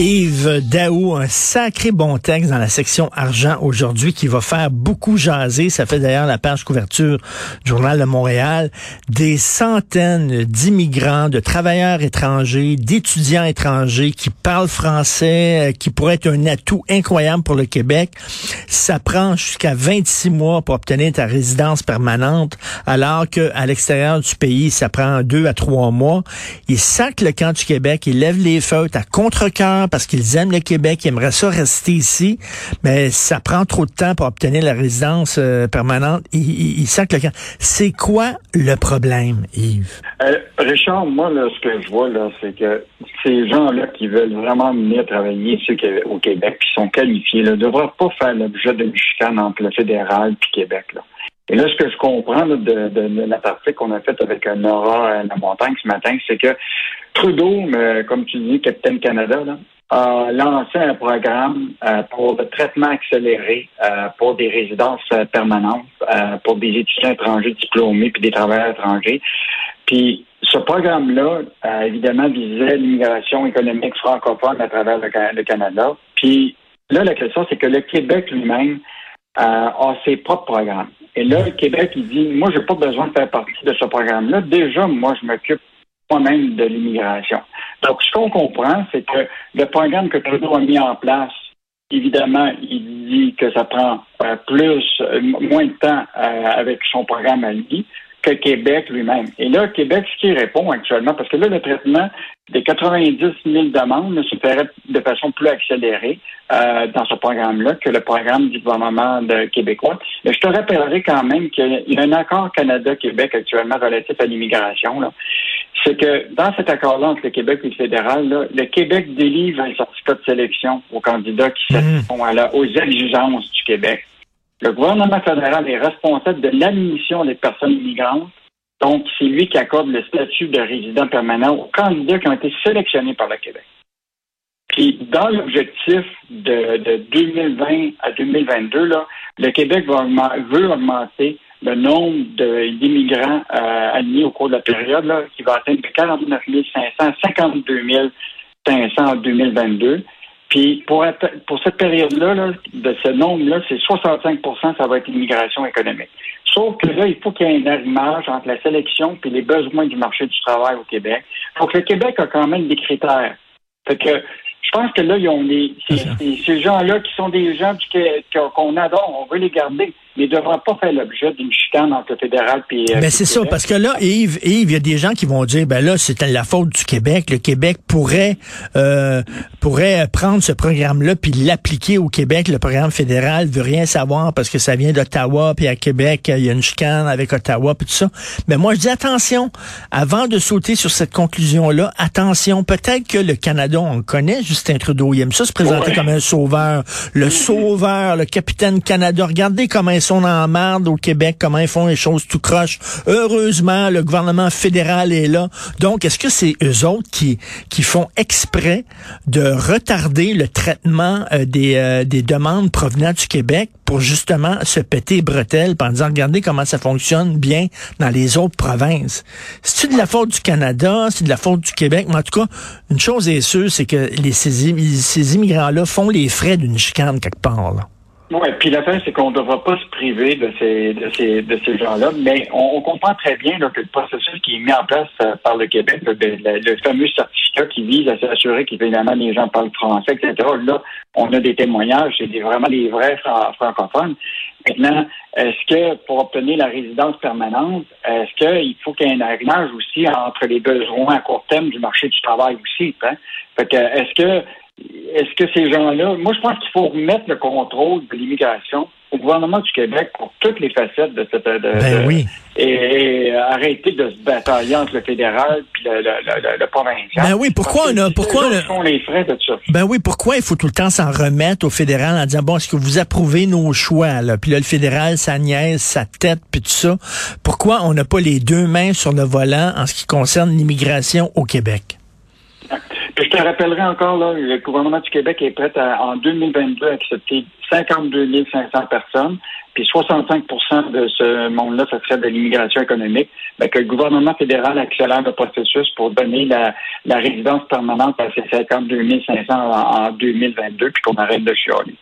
Yves Daou, un sacré bon texte dans la section argent aujourd'hui qui va faire beaucoup jaser. Ça fait d'ailleurs la page couverture du Journal de Montréal. Des centaines d'immigrants, de travailleurs étrangers, d'étudiants étrangers qui parlent français, euh, qui pourraient être un atout incroyable pour le Québec. Ça prend jusqu'à 26 mois pour obtenir ta résidence permanente, alors que à l'extérieur du pays, ça prend deux à trois mois. Ils sacent le camp du Québec, ils lèvent les feutres à contre-cœur parce qu'ils aiment le Québec, ils aimeraient ça rester ici, mais ça prend trop de temps pour obtenir la résidence euh, permanente. Ils, ils, camp. C'est quoi le problème, Yves? Euh, Richard, moi, là, ce que je vois, là, c'est que ces gens-là qui veulent vraiment venir travailler ici au Québec, qui sont qualifiés, ne devraient pas faire l'objet de chicane entre le fédéral et Québec. Et là, ce que je comprends de, de, de, la partie qu'on a faite avec Nora La Montagne ce matin, c'est que Trudeau, comme tu dis, Capitaine Canada, là, a lancé un programme euh, pour le traitement accéléré euh, pour des résidences euh, permanentes, pour des étudiants étrangers diplômés puis des travailleurs étrangers. Puis ce programme-là, évidemment, visait l'immigration économique francophone à travers le, Canada. Puis là, la question, c'est que le Québec lui-même a ses propres programmes. Et là, le Québec, il dit, moi, j'ai pas besoin de faire partie de ce programme-là. Déjà, moi, je m'occupe moi-même de l'immigration. Donc, ce qu'on comprend, c'est que le programme que Trudeau a mis en place, évidemment, il dit que ça prend euh, plus, euh, moins de temps euh, avec son programme à lui que Québec lui-même. Et là, Québec, ce qui répond actuellement, parce que là, le traitement des 90 000 demandes se ferait de façon plus accélérée dans ce programme-là que le programme du gouvernement québécois. Mais je te rappellerai quand même qu'il y a un accord Canada-Québec actuellement relatif à l'immigration c'est que dans cet accord-là entre le Québec et le fédéral, le Québec délivre un certificat de sélection aux candidats qui mmh. aux exigences du Québec. Le gouvernement fédéral est responsable de l'admission des personnes immigrantes. Donc, c'est lui qui accorde le statut de résident permanent aux candidats qui ont été sélectionnés par le Québec. Puis, dans l'objectif de, 2020 à 2022, là, le Québec veut augmenter le nombre d'immigrants euh, admis au cours de la période, là, qui va atteindre de 49 500 à 52 500 en 2022. Puis pour, pour cette période-là, de ce nombre-là, c'est 65% ça va être l'immigration économique. Sauf que là, il faut qu'il y ait un arrimage entre la sélection et les besoins du marché du travail au Québec. Donc le Québec a quand même des critères. Fait que je pense que là, ils ont les, ces, gens-là qui sont des gens qu'on adore, on veut les garder, mais ne devront pas faire l'objet d'une chicane entre le fédéral et. Euh, ben c'est ça, parce que là, Yves, Yves, il y a des gens qui vont dire, ben là, c'est la faute du Québec. Le Québec pourrait euh, pourrait prendre ce programme-là puis l'appliquer au Québec. Le programme fédéral veut rien savoir parce que ça vient d'Ottawa, puis à Québec, il y a une chicane avec Ottawa, puis tout ça. Mais moi, je dis attention, avant de sauter sur cette conclusion-là, attention, peut-être que le Canada, on le connaît, Justin Trudeau. Il aime ça se présenter comme un sauveur. Le sauveur, le capitaine Canada. Regardez comment ils sont en marde au Québec, comment ils font les choses tout croche. Heureusement, le gouvernement fédéral est là. Donc, est-ce que c'est eux autres qui, qui font exprès de retarder le traitement euh, des, euh, des demandes provenant du Québec pour justement se péter bretelles en disant, regardez comment ça fonctionne bien dans les autres provinces. C'est-tu de la faute du Canada? C'est de la faute du Québec? Mais en tout cas, une chose est sûre, c'est que les ces, immigrants-là font les frais d'une chicane quelque part. Là. Oui, puis la fin, c'est qu'on ne devra pas se priver de ces, de ces, de ces gens-là, mais on, comprend très bien que le processus qui est mis en place euh, par le Québec, le, fameux certificat qui vise à s'assurer qu'évidemment les gens parlent français, etc., là, on a des témoignages, c'est vraiment des vrais francophones. Maintenant, est-ce que pour obtenir la résidence permanente, est-ce qu'il faut qu'il y ait un arrimage aussi entre les besoins à court terme du marché du travail aussi? Hein? Fait que, est-ce que est-ce que ces gens-là, moi je pense qu'il faut remettre le contrôle de l'immigration au gouvernement du Québec pour toutes les facettes de cette de, ben oui. et, arrêter de se batailler entre le fédéral puis le, le, le, provincial. Ben oui, pourquoi on a pourquoi on les frais de ça. Ben oui, pourquoi il faut tout le temps s'en remettre au fédéral en disant bon, est-ce que vous approuvez nos choix là? Puis là le fédéral ça niaise sa tête puis tout ça. Pourquoi on n'a pas les deux mains sur le volant en ce qui concerne l'immigration au Québec? Je te rappellerai encore, là, le gouvernement du Québec est prêt à, en 2022 à accepter 52 500 personnes. puis 65% de ce monde-là, ça serait de l'immigration économique, ben, que le gouvernement fédéral accélère le processus pour donner la, résidence permanente à ces 52 500 en, 2022, puis qu'on arrête de chialer.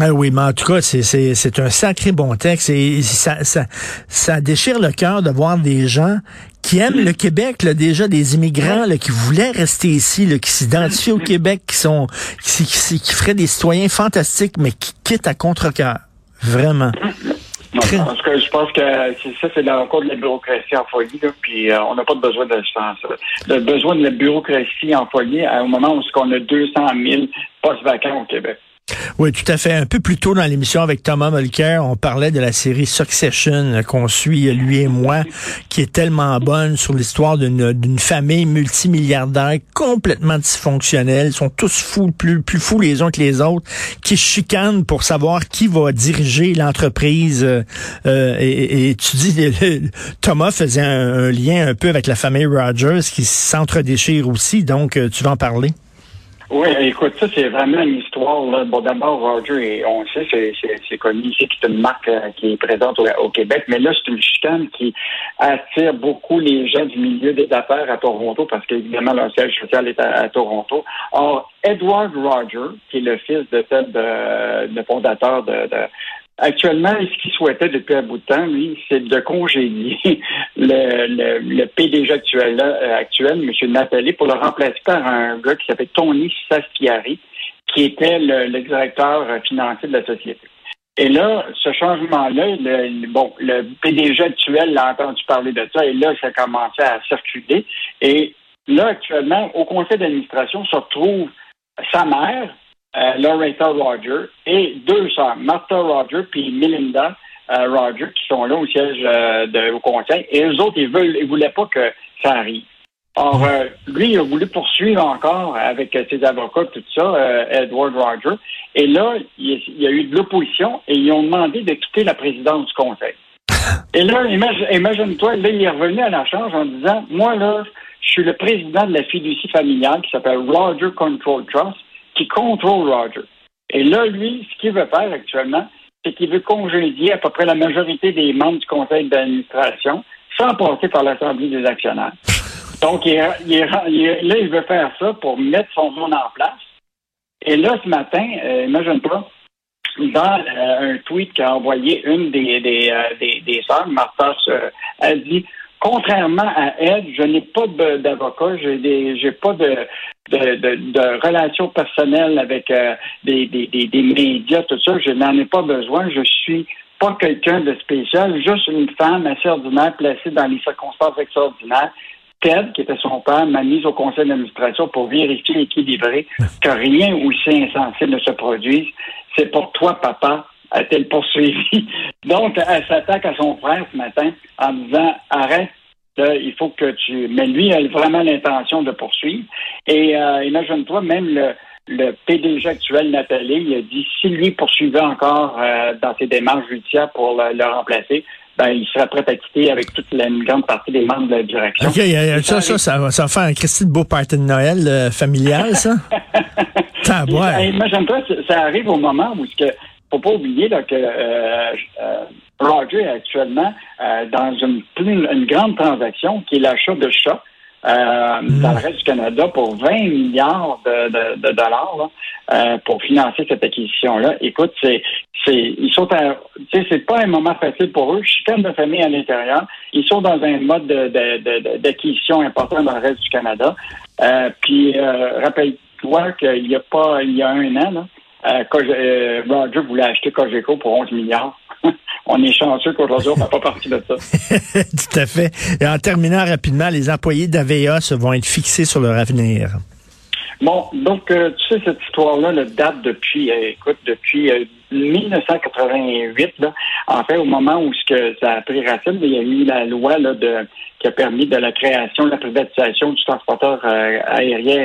Ah oui, mais en tout cas, c'est un sacré bon texte et ça, ça déchire le cœur de voir des gens qui aiment le Québec, là, déjà des immigrants là, qui voulaient rester ici, là, qui s'identifient au Québec, qui sont qui, qui, qui, feraient des citoyens fantastiques, mais qui quittent à contre-cœur. Vraiment. Non, parce que je pense que ça, c'est encore de la bureaucratie en folie, là, puis euh, on n'a pas de besoin ça. Le besoin de la bureaucratie en folie au moment où on a 200 000 postes vacants au Québec. Oui, tout à fait. Un peu plus tôt dans l'émission avec Thomas Mulcair, on parlait de la série Succession qu'on suit, lui et moi, qui est tellement bonne sur l'histoire d'une famille multimilliardaire complètement dysfonctionnelle. Ils sont tous fous, plus, fous les uns que les autres, qui chicanent pour savoir qui va diriger l'entreprise. Euh, et, tu dis, Thomas faisait un, lien un peu avec la famille Rogers qui s'entre-déchire aussi, donc euh, tu vas en parler. Oui, écoute, ça, c'est vraiment une histoire. Là. Bon, d'abord, Roger, on sait, c'est, c'est, connu ici, c'est une marque euh, qui est présente au, Québec, mais là, c'est une chicane qui attire beaucoup les gens du milieu des affaires à Toronto, parce qu'évidemment, leur siège social est à, Toronto. Or, Edward Roger, qui est le fils de de, de fondateur de, Actuellement, ce qu'il souhaitait depuis un bout de temps, lui, c'est de congédier le, PDG actuel, euh, actuel, M. Nathalie, pour le remplacer par un gars qui s'appelle Tony Sastiari, qui était le, directeur financier de la société. Et là, ce changement-là, le, bon, le PDG actuel l'a entendu parler de ça, et là, ça a commencé à circuler. Et là, actuellement, au conseil d'administration se retrouve sa mère, euh, Loretta Roger, et deux sœurs, Martha Roger puis Melinda euh, Roger, qui sont là au siège euh, de, au conseil. Et eux autres, ils veulent, ils voulaient pas que ça arrive. Or, lui, il a voulu poursuivre encore avec ses avocats, tout ça, Edward Roger. Et là, il, y a eu de l'opposition et ils ont demandé de quitter la présidence du conseil. Et là, imagine-toi, là, il est revenu à la charge en disant, moi, là, je suis le président de la fiducie familiale qui s'appelle Roger Control Trust qui contrôle Roger. Et là, lui, ce qu'il veut faire actuellement, c'est qu'il veut congédier à peu près la majorité des membres du conseil d'administration sans passer par l'Assemblée des actionnaires. Donc, là, il veut faire ça pour mettre son monde en place. Et là, ce matin, euh, imagine-toi, dans euh, un tweet qu'a envoyé une des, des, euh, des, sœurs, Martha, a dit contrairement à elle, je n'ai pas d'avocat, des, j'ai pas de, de, de, relations personnelles avec euh, des, médias, tout ça. Je n'en ai pas besoin. Je suis pas quelqu'un de spécial, juste une femme assez ordinaire placée dans les circonstances extraordinaires. Ted, qui était son père, m'a mise au conseil d'administration pour vérifier équilibrer que rien aussi insensé ne se produise. C'est pour toi, papa, a-t-elle poursuivi? Donc, elle s'attaque à son frère ce matin en disant arrête, il faut que tu. Mais lui, il a vraiment l'intention de poursuivre. Et euh, imagine-toi, même le, le PDG actuel, Nathalie, il a dit si lui poursuivait encore euh, dans ses démarches judiciaires pour le, remplacer, ben, il serait prêt à quitter avec toute la grande partie des membres de la direction. OK, ça, ça, ça, va, ça va faire un Christine beau party de Noël euh, familial, ça? Imagine-toi, ça arrive au moment où ce que faut pas oublier là, que euh, euh, Roger est actuellement euh, dans une, une, grande transaction qui est l'achat de chats mm. dans le reste du Canada pour 20 milliards de, de, de dollars là, pour financer cette acquisition-là. Écoute, c'est c'est ils sont c'est pas un moment facile pour eux. Je suis comme de famille à l'intérieur. Ils sont dans un mode d'acquisition important dans le reste du Canada. puis rappelle-toi qu'il y a pas il y a un an là, euh, euh, Roger voulait acheter Cogeco pour 11 milliards. on est chanceux qu'aujourd'hui, on n'a pas parti de ça. Tout à fait. Et en terminant rapidement, les employés d'AVEA vont être fixés sur leur avenir. Bon, donc, euh, tu sais, cette histoire-là date depuis, écoute, depuis 1988, là, en fait, au moment où ce que ça a pris racine, il y a eu la loi là, de, qui a permis de la création, de la privatisation du transporteur aérien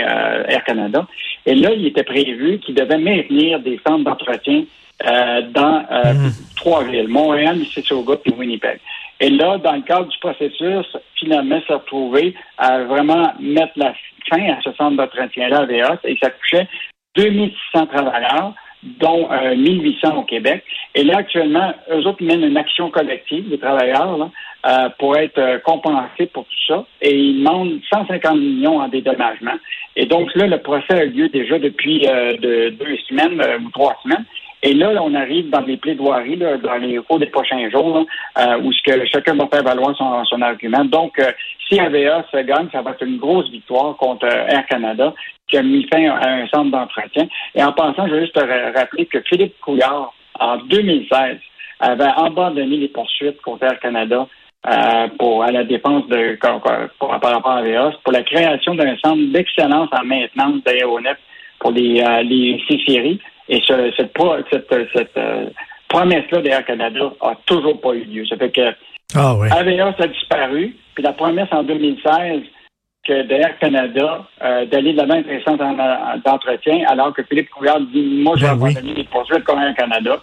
Air Canada. Et là, il était prévu qu'il devait maintenir des centres d'entretien euh, dans mhm. trois villes, Montréal, Mississauga et Winnipeg. Et là, dans le cadre du processus, finalement, s'est retrouvé à vraiment mettre la fin à ce centre d'entretien-là à VA, et ça touchait 2600 travailleurs dont 1800 au Québec. Et là, actuellement, eux autres mènent une action collective, les travailleurs, là, pour être compensés pour tout ça. Et ils demandent 150 millions en dédommagement. Et donc là, le procès a lieu déjà depuis de, deux semaines ou trois semaines. Et là, on arrive dans les plaidoiries, là, dans les cours des prochains jours, euh, où ce que chacun va faire valoir son, son argument. Donc, euh, si AVA se gagne, ça va être une grosse victoire contre euh, Air Canada, qui a mis fin à un centre d'entretien. Et en passant, je veux juste te rappeler que Philippe Couillard, en 2016, avait abandonné les poursuites contre Air Canada euh, pour à la défense de par rapport à AVA, pour la création d'un centre d'excellence en maintenance d'aéronefs pour les, euh, les. Et ce, cette, cette, cette euh, promesse-là d'Air Canada a toujours pas eu lieu. Ça fait que ah, oui. AVA, ça a disparu. Puis la promesse en 2016 que d'Air Canada euh, d'aller de avec un centre d'entretien, alors que Philippe Couillard dit Moi, je vais ben oui. des poursuites comme Air Canada.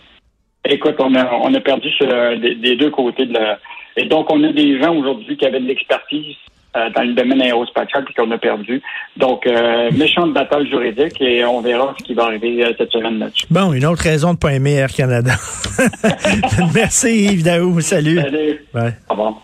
Écoute, on a, on a perdu sur, des, des, deux côtés de la. Et donc, on a des gens aujourd'hui qui avaient de l'expertise euh, dans le domaine aérospatial puis qu'on a perdu. Donc, euh, méchante bataille juridique et on verra ce qui va arriver euh, cette semaine là-dessus. Bon, une autre raison de ne pas aimer Air Canada. Merci Yves Daou. Salut. Salut. Bye. Au revoir.